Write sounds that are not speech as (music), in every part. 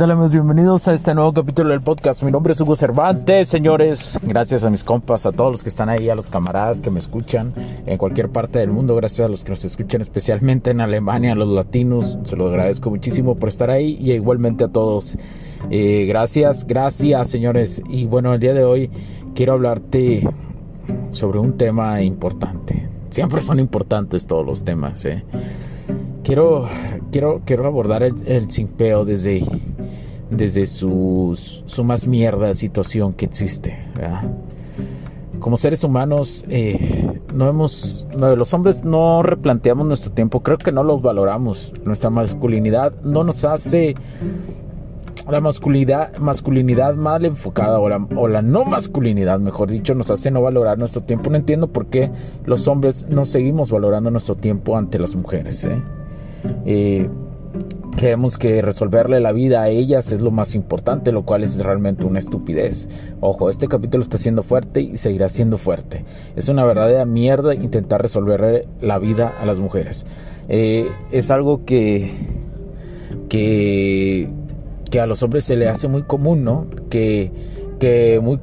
Tal amigos? Bienvenidos a este nuevo capítulo del podcast. Mi nombre es Hugo Cervantes, señores. Gracias a mis compas, a todos los que están ahí, a los camaradas que me escuchan en cualquier parte del mundo. Gracias a los que nos escuchan especialmente en Alemania, a los latinos. Se los agradezco muchísimo por estar ahí y igualmente a todos. Eh, gracias, gracias señores. Y bueno, el día de hoy quiero hablarte sobre un tema importante. Siempre son importantes todos los temas, ¿eh? Quiero, quiero, quiero abordar el, el simpeo desde desde su, su más mierda situación que existe. Como seres humanos, eh, no hemos, los hombres no replanteamos nuestro tiempo, creo que no los valoramos. Nuestra masculinidad no nos hace la masculinidad, masculinidad mal enfocada o la, o la, no masculinidad, mejor dicho, nos hace no valorar nuestro tiempo. No entiendo por qué los hombres no seguimos valorando nuestro tiempo ante las mujeres. ¿eh? Eh, Creemos que resolverle la vida a ellas es lo más importante, lo cual es realmente una estupidez. Ojo, este capítulo está siendo fuerte y seguirá siendo fuerte. Es una verdadera mierda intentar resolverle la vida a las mujeres. Eh, es algo que, que, que a los hombres se le hace muy común, ¿no? Que que muy,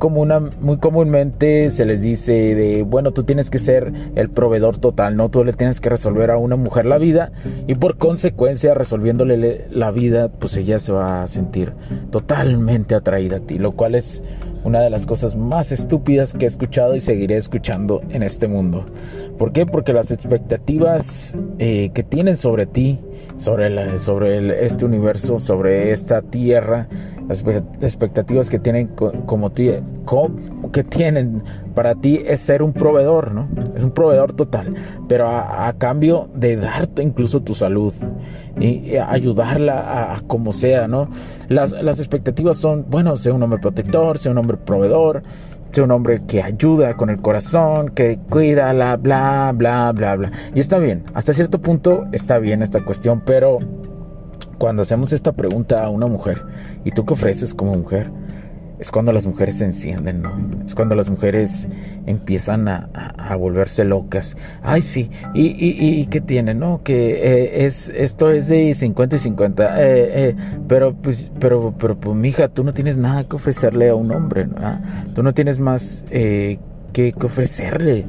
muy comúnmente se les dice de, bueno, tú tienes que ser el proveedor total, ¿no? Tú le tienes que resolver a una mujer la vida y por consecuencia resolviéndole la vida, pues ella se va a sentir totalmente atraída a ti, lo cual es una de las cosas más estúpidas que he escuchado y seguiré escuchando en este mundo. ¿Por qué? Porque las expectativas eh, que tienen sobre ti, sobre, sobre este universo, sobre esta tierra, las expectativas que tienen como tú, que tienen para ti es ser un proveedor, ¿no? Es un proveedor total, pero a, cambio de darte incluso tu salud y, ayudarla a, como sea, ¿no? Las, las expectativas son, bueno, sea un hombre protector, sea un hombre proveedor, sea un hombre que ayuda con el corazón, que cuida, la bla, bla, bla, bla. Y está bien, hasta cierto punto está bien esta cuestión, pero cuando hacemos esta pregunta a una mujer, ¿y tú qué ofreces como mujer? Es cuando las mujeres se encienden, ¿no? Es cuando las mujeres empiezan a, volverse locas. Ay, sí, ¿y, y, y qué tiene, no? Que eh, es, esto es de 50 y 50. Eh, eh, pero, pues, pero, pero, pues, mija, tú no tienes nada que ofrecerle a un hombre, ¿no? Ah, tú no tienes más que, que ofrecerle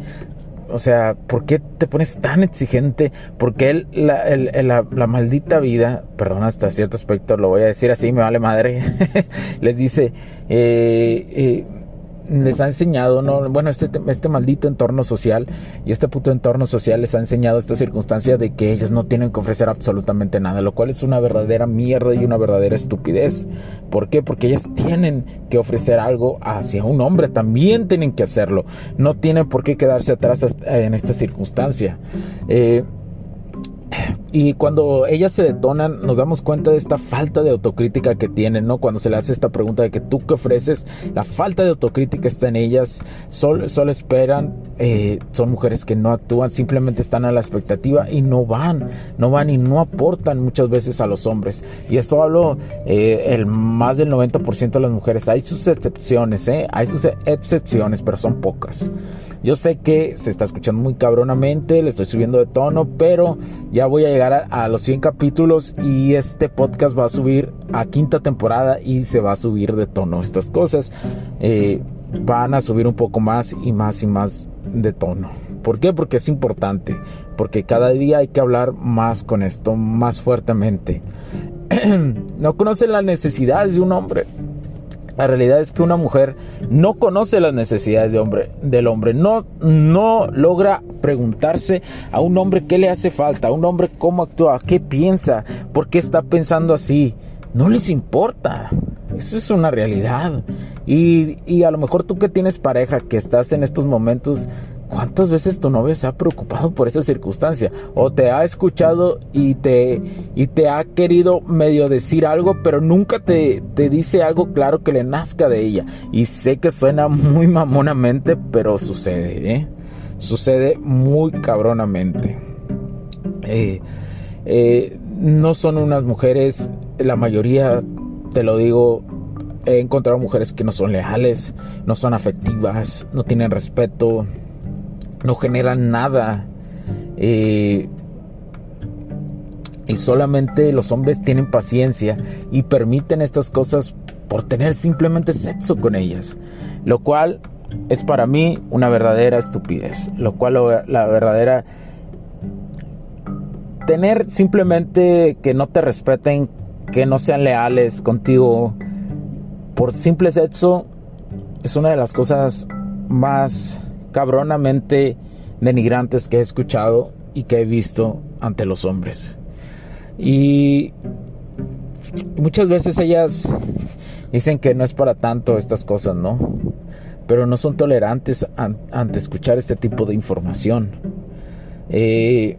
o sea, ¿por qué te pones tan exigente? Porque él, la, la, maldita vida, perdón, hasta cierto aspecto lo voy a decir así, me vale madre, (laughs) les dice, eh, eh les ha enseñado, ¿no? bueno, este, este maldito entorno social y este puto entorno social les ha enseñado esta circunstancia de que ellas no tienen que ofrecer absolutamente nada, lo cual es una verdadera mierda y una verdadera estupidez. ¿Por qué? Porque ellas tienen que ofrecer algo hacia un hombre, también tienen que hacerlo, no tienen por qué quedarse atrás en esta circunstancia. Eh, y cuando ellas se detonan, nos damos cuenta de esta falta de autocrítica que tienen, ¿no? Cuando se le hace esta pregunta de que tú que ofreces, la falta de autocrítica está en ellas, solo, solo esperan, eh, son mujeres que no actúan, simplemente están a la expectativa y no van, no van y no aportan muchas veces a los hombres. Y esto hablo, eh, el más del 90% de las mujeres, hay sus excepciones, ¿eh? Hay sus excepciones, pero son pocas. Yo sé que se está escuchando muy cabronamente, le estoy subiendo de tono, pero ya voy a llegar a, los 100 capítulos y este podcast va a subir a quinta temporada y se va a subir de tono. Estas cosas eh, van a subir un poco más y más y más de tono. ¿Por qué? Porque es importante, porque cada día hay que hablar más con esto, más fuertemente. (clears throat) no conocen las necesidades de un hombre. La realidad es que una mujer no conoce las necesidades de hombre, del hombre, no, no logra preguntarse a un hombre qué le hace falta, a un hombre cómo actúa, qué piensa, por qué está pensando así. no les importa. Eso es una realidad. Y, y, a lo mejor tú que tienes pareja, que estás en estos momentos, ¿cuántas veces tu novia se ha preocupado por esa circunstancia? O te ha escuchado y te, y te ha querido medio decir algo, pero nunca te, te dice algo claro que le nazca de ella. Y sé que suena muy mamonamente, pero sucede, ¿eh? Sucede muy cabronamente. Eh, eh, no son unas mujeres, la mayoría, te lo digo, he encontrado mujeres que no son leales, no son afectivas, no tienen respeto, no generan nada. Eh, y solamente los hombres tienen paciencia y permiten estas cosas por tener simplemente sexo con ellas. Lo cual es para mí una verdadera estupidez. Lo cual la verdadera tener simplemente que no te respeten, que no sean leales contigo por simple sexo es una de las cosas más cabronamente denigrantes que he escuchado y que he visto ante los hombres. Y muchas veces ellas dicen que no es para tanto estas cosas, ¿no? Pero no son tolerantes ante escuchar este tipo de información. Eh,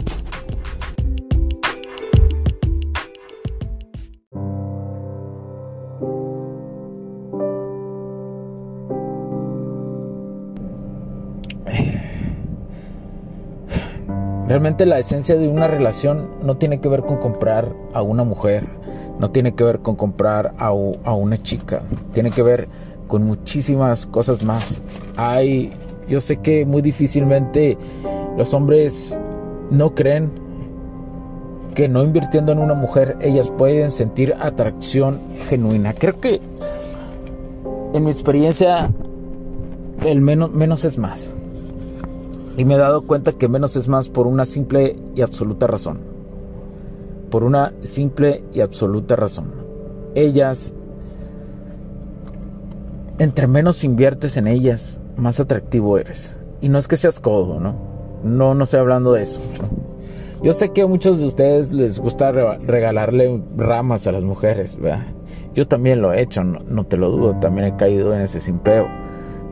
Realmente la esencia de una relación no tiene que ver con comprar a una mujer, no tiene que ver con comprar a, una chica, tiene que ver con muchísimas cosas más. Hay, yo sé que muy difícilmente los hombres no creen que no invirtiendo en una mujer ellas pueden sentir atracción genuina. Creo que en mi experiencia el menos, menos es más. Y me he dado cuenta que menos es más por una simple y absoluta razón. Por una simple y absoluta razón. Ellas, entre menos inviertes en ellas, más atractivo eres. Y no es que seas codo, ¿no? No, no estoy hablando de eso. Yo sé que a muchos de ustedes les gusta regalarle ramas a las mujeres, ¿verdad? Yo también lo he hecho, no, no te lo dudo, también he caído en ese simpeo.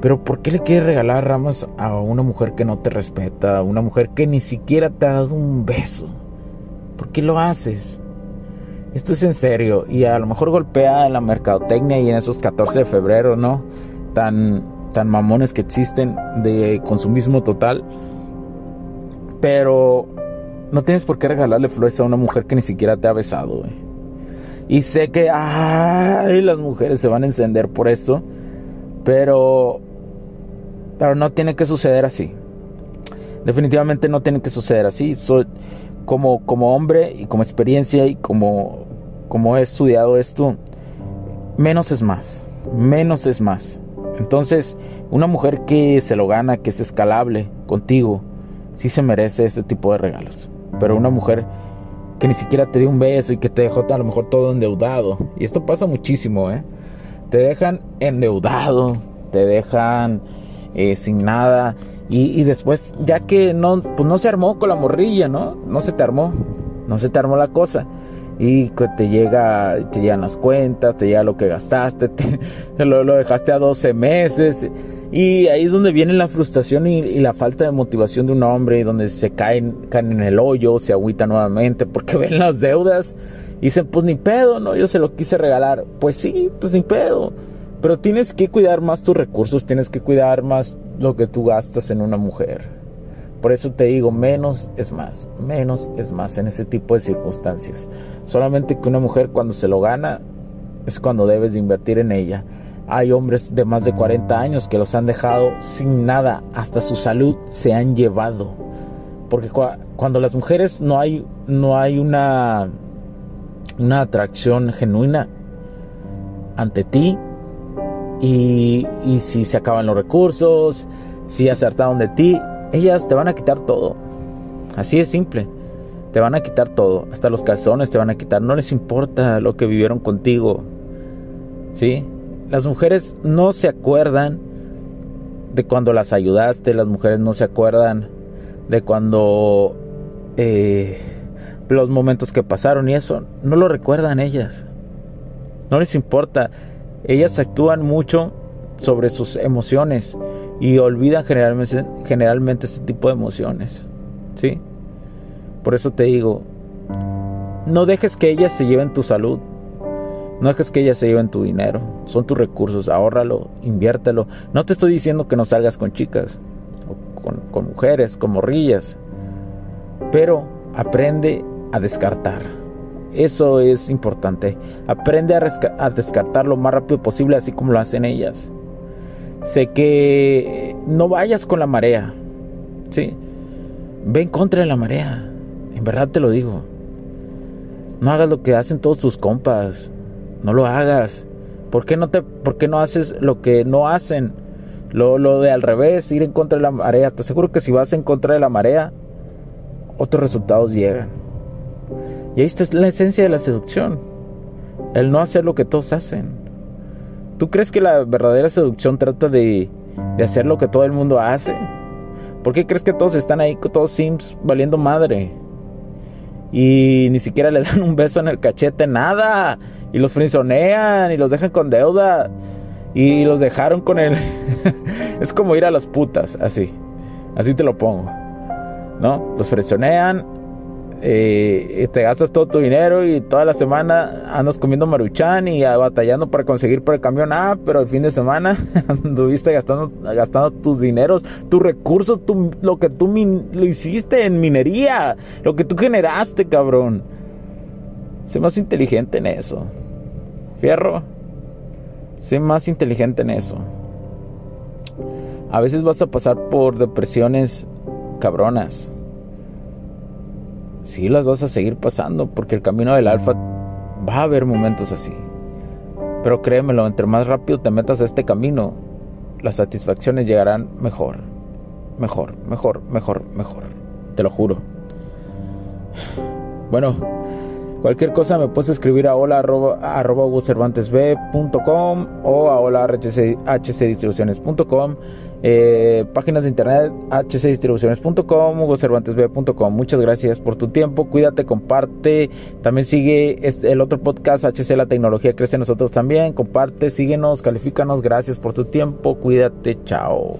Pero ¿por qué le quieres regalar ramas a una mujer que no te respeta, a una mujer que ni siquiera te ha dado un beso? ¿Por qué lo haces? Esto es en serio y a lo mejor golpea en la mercadotecnia y en esos 14 de febrero, ¿no? Tan, tan mamones que existen de consumismo total. Pero no tienes por qué regalarle flores a una mujer que ni siquiera te ha besado, Y sé que, ay, las mujeres se van a encender por esto. Pero pero no tiene que suceder así. Definitivamente no tiene que suceder así. Soy, como, como hombre y como experiencia y como, como he estudiado esto, menos es más. Menos es más. Entonces, una mujer que se lo gana, que es escalable contigo, sí se merece este tipo de regalos. Pero una mujer que ni siquiera te dio un beso y que te dejó a lo mejor todo endeudado. Y esto pasa muchísimo, ¿eh? Te dejan endeudado, te dejan eh, sin nada. Y, después, ya que no, pues no se armó con la morrilla, ¿no? No se te armó, no se te armó la cosa. Y te llega, te llegan las cuentas, te llega lo que gastaste, (laughs) te, lo, dejaste a 12 meses. Y ahí es donde viene la frustración y, la falta de motivación de un hombre, donde se caen, caen en el hoyo, se agüita nuevamente, porque (laughs) ven las deudas y dicen, pues ni pedo, ¿no? Yo se lo quise regalar. Pues sí, pues ni pedo Pero tienes que cuidar más tus recursos, tienes que cuidar más lo que tú gastas en una mujer. Por eso te digo, menos es más, menos es más en ese tipo de circunstancias. Solamente que una mujer cuando se lo gana es cuando debes de invertir en ella. Hay hombres de más de 40 años que los han dejado sin nada, hasta su salud se han llevado. Porque cuando las mujeres no hay, no hay una, una atracción genuina ante ti, y, y si se acaban los recursos, si acertaron de ti, ellas te van a quitar todo. Así de simple. Te van a quitar todo. Hasta los calzones te van a quitar. No les importa lo que vivieron contigo. ¿Sí? Las mujeres no se acuerdan de cuando las ayudaste, las mujeres no se acuerdan de cuando eh, los momentos que pasaron y eso, no lo recuerdan ellas. No les importa. Ellas actúan mucho sobre sus emociones y olvidan generalmente, este tipo de emociones. ¿Sí? Por eso te digo, no dejes que ellas se lleven tu salud. No dejes que ellas se lleven tu dinero. Son tus recursos. Ahórralo, inviértelo. No te estoy diciendo que no salgas con chicas, o con, con mujeres, con morrillas. Pero aprende a descartar. Eso es importante. Aprende a, descartar lo más rápido posible, así como lo hacen ellas. Sé que no vayas con la marea. ¿sí? Ve en contra de la marea. En verdad te lo digo. No hagas lo que hacen todos tus compas. No lo hagas. ¿Por qué no, te, por qué no haces lo que no hacen? Lo, lo de al revés, ir en contra de la marea. Te aseguro que si vas en contra de la marea, otros resultados llegan. Y ahí está la esencia de la seducción. El no hacer lo que todos hacen. ¿Tú crees que la verdadera seducción trata de, hacer lo que todo el mundo hace? ¿Por qué crees que todos están ahí, todos sims, valiendo madre? Y ni siquiera le dan un beso en el cachete, nada y los frisonean y los dejan con deuda y los dejaron con el (laughs) es como ir a las putas, así. Así te lo pongo. ¿No? Los frisonean, eh, te gastas todo tu dinero y toda la semana andas comiendo maruchan y batallando para conseguir por el camión. Ah, pero el fin de semana (laughs) anduviste gastando, gastando tus dineros, tus recursos, lo que tú lo hiciste en minería, lo que tú generaste, cabrón. Sé más inteligente en eso. Fierro, sé más inteligente en eso. A veces vas a pasar por depresiones cabronas. Sí, las vas a seguir pasando porque el camino del alfa va a haber momentos así. Pero créemelo, entre más rápido te metas a este camino, las satisfacciones llegarán mejor. Mejor, mejor, mejor, mejor. Te lo juro. Bueno, Cualquier cosa me puedes escribir a hola arroba, arroba o a hola hcdistribuciones.com eh, páginas de internet hcdistribuciones.com hugocervantesb.com muchas gracias por tu tiempo. Cuídate comparte. También sigue este, el otro podcast HC la tecnología crece en nosotros también. Comparte síguenos califícanos. Gracias por tu tiempo. Cuídate chao